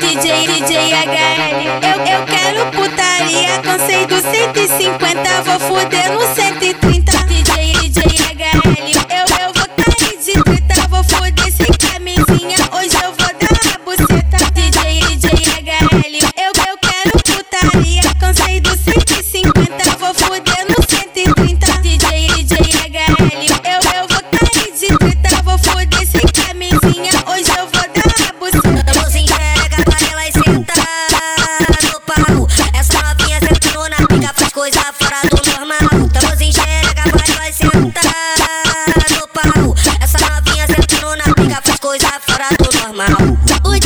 DJ, DJ HL, eu, eu quero putaria. Cansei do 150, vou foder no 130. DJ, DJ HL.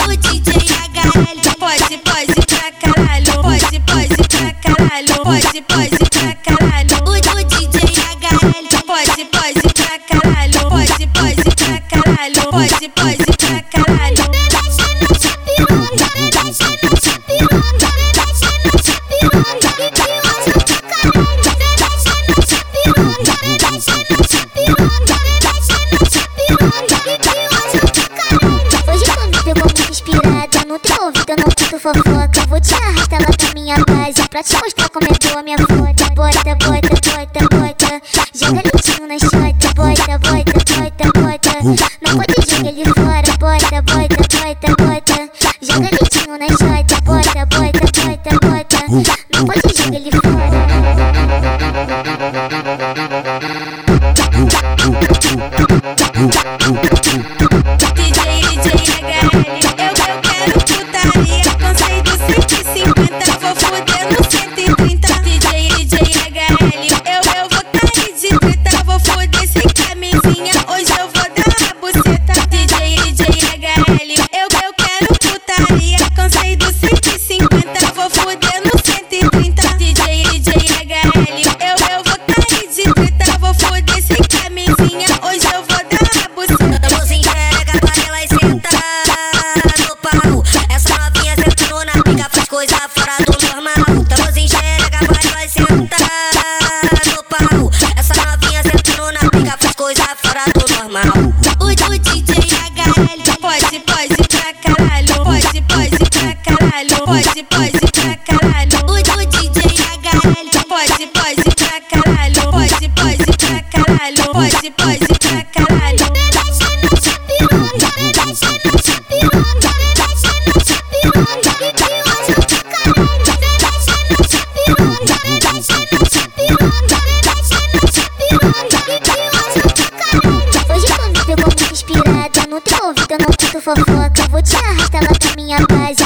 o DJ HL. Pode, pode pra caralho. Pode, pode pra caralho. Pode, pode pra caralho. pra te mostrar como é boa minha foda. Bota, bota, bota, bota. Joga lentinho na chota. Bota, bota, bota, bota. Não pode jogar ele fora. Bota, bota, bota, bota. Joga lentinho na chota. Bota, bota, bota, bota. Não pode jogar ele fora. Uh, pode, pode.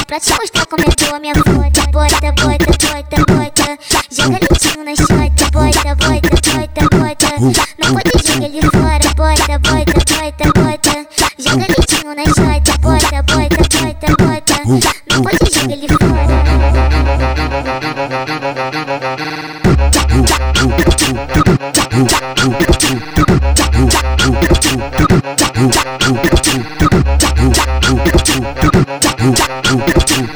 pra te mostrar como eu dou minha foda. Bota, bota, bota, bota. Joga litinho na chota. Bota, bota, bota, bota. Não pode jogar ele fora. Bota, bota, bota, bota. Joga litinho na chota. Bota, bota, bota, bota. Não pode jogar ele fora. друг, друг.